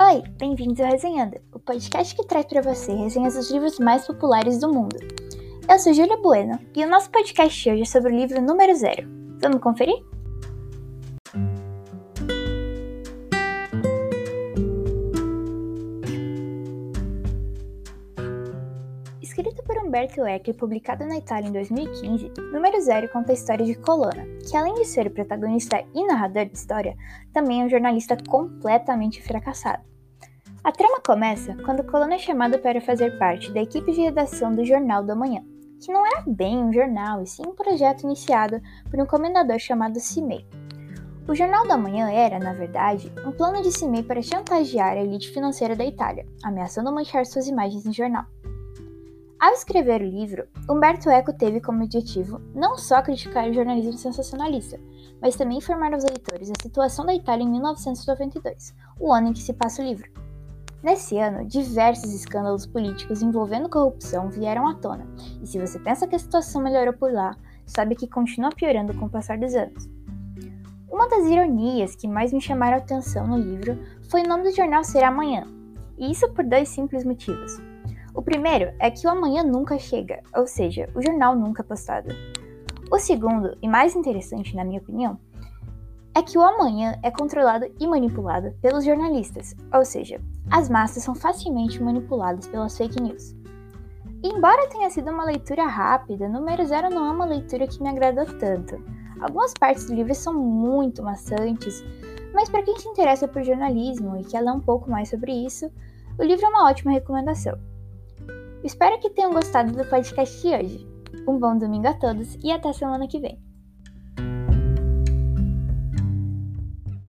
Oi, bem-vindos ao Resenhando, o podcast que traz para você resenhas dos livros mais populares do mundo. Eu sou Júlia Bueno e o nosso podcast hoje é sobre o livro número zero. Vamos conferir? Escrito por Umberto Eco e publicado na Itália em 2015, Número Zero conta a história de Colonna, que além de ser o protagonista e narrador da história, também é um jornalista completamente fracassado. A trama começa quando Colonna é chamado para fazer parte da equipe de redação do Jornal da Manhã, que não era bem um jornal, e sim um projeto iniciado por um comendador chamado Cimei. O Jornal da Manhã era, na verdade, um plano de Cimei para chantagear a elite financeira da Itália, ameaçando manchar suas imagens no jornal. Ao escrever o livro, Humberto Eco teve como objetivo não só criticar o jornalismo sensacionalista, mas também informar aos leitores a situação da Itália em 1992, o ano em que se passa o livro. Nesse ano, diversos escândalos políticos envolvendo corrupção vieram à tona, e se você pensa que a situação melhorou por lá, sabe que continua piorando com o passar dos anos. Uma das ironias que mais me chamaram a atenção no livro foi o nome do jornal ser Amanhã, e isso por dois simples motivos. O primeiro é que o amanhã nunca chega, ou seja, o jornal nunca é postado. O segundo, e mais interessante na minha opinião, é que o amanhã é controlado e manipulado pelos jornalistas, ou seja, as massas são facilmente manipuladas pelas fake news. E embora tenha sido uma leitura rápida, Número Zero não é uma leitura que me agradou tanto. Algumas partes do livro são muito maçantes, mas para quem se interessa por jornalismo e quer ler um pouco mais sobre isso, o livro é uma ótima recomendação. Espero que tenham gostado do podcast de hoje. Um bom domingo a todos e até semana que vem.